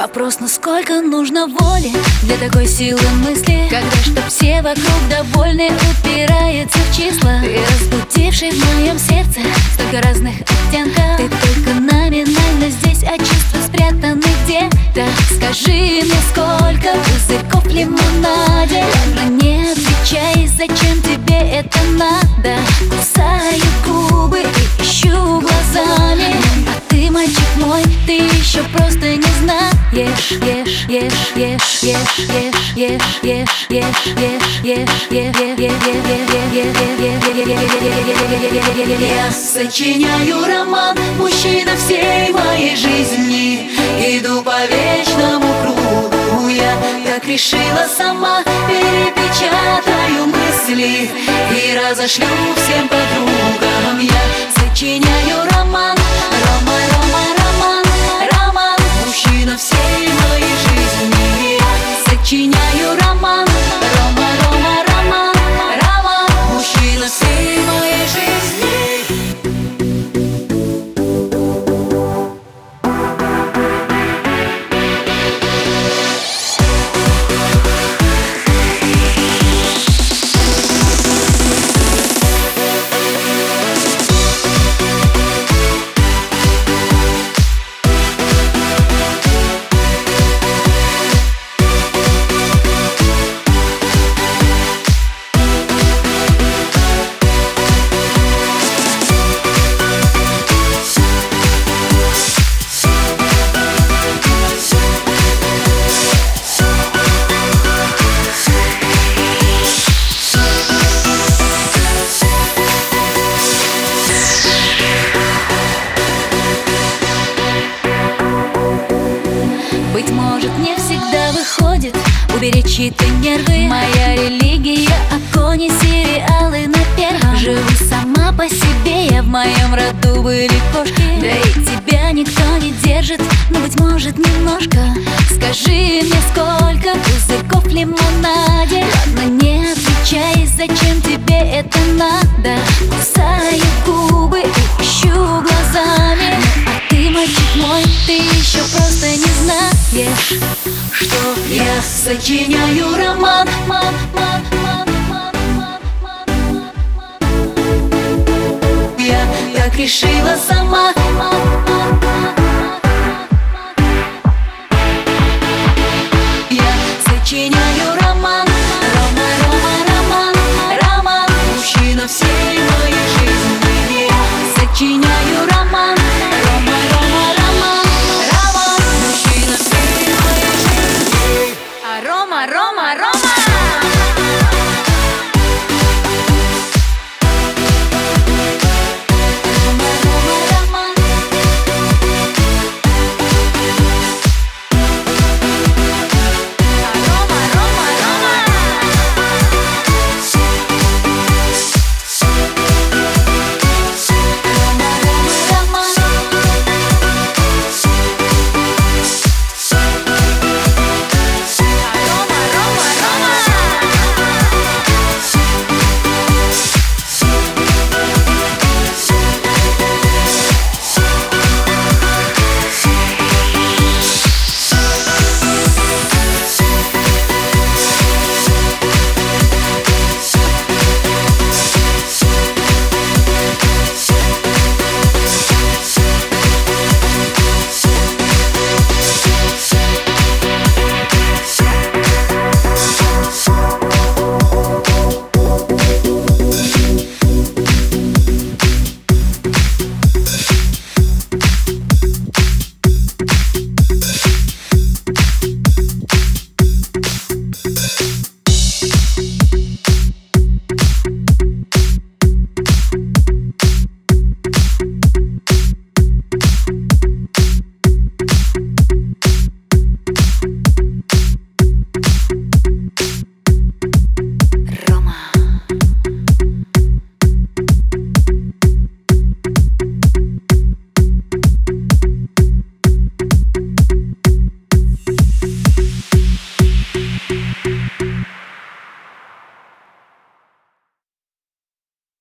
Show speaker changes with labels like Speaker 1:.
Speaker 1: Вопрос, насколько нужно воли Для такой силы мысли? Когда чтоб все вокруг довольны Упирается в числа. Ты разбудивший в моем сердце Столько разных оттенков. Ты только номинально здесь А чувства спрятаны где-то Скажи мне, сколько пузырьков в лимонаде? Ладно, не отвечай, зачем тебе это надо? Кусаю губы и ищу глазами. А ты, мальчик мой, ты еще просто не Ешь, ешь, ешь, ешь, ешь, ешь, ешь, ешь, ешь, ешь, ешь,
Speaker 2: Я сочиняю роман, мужчина всей моей жизни Иду по вечному кругу, я так решила сама Перепечатаю мысли и разошлю всем подругам Я сочиняю роман,
Speaker 1: Быть может, не всегда выходит. Уберечь чьи-то нервы. Моя религия — оконе сериалы на первом. Живу сама по себе, я в моем роду были кошки. Да и тебя никто не держит, но, быть может, немножко. Скажи мне, сколько пузырьков в лимонаде? Ладно, не отвечай, зачем тебе это надо? Кусаю губы ищу глазами. А ты, мальчик мой, ты еще просто не знаешь знаешь,
Speaker 2: что я сочиняю роман. Я так решила сама. Я сочиняю Roma, Roma.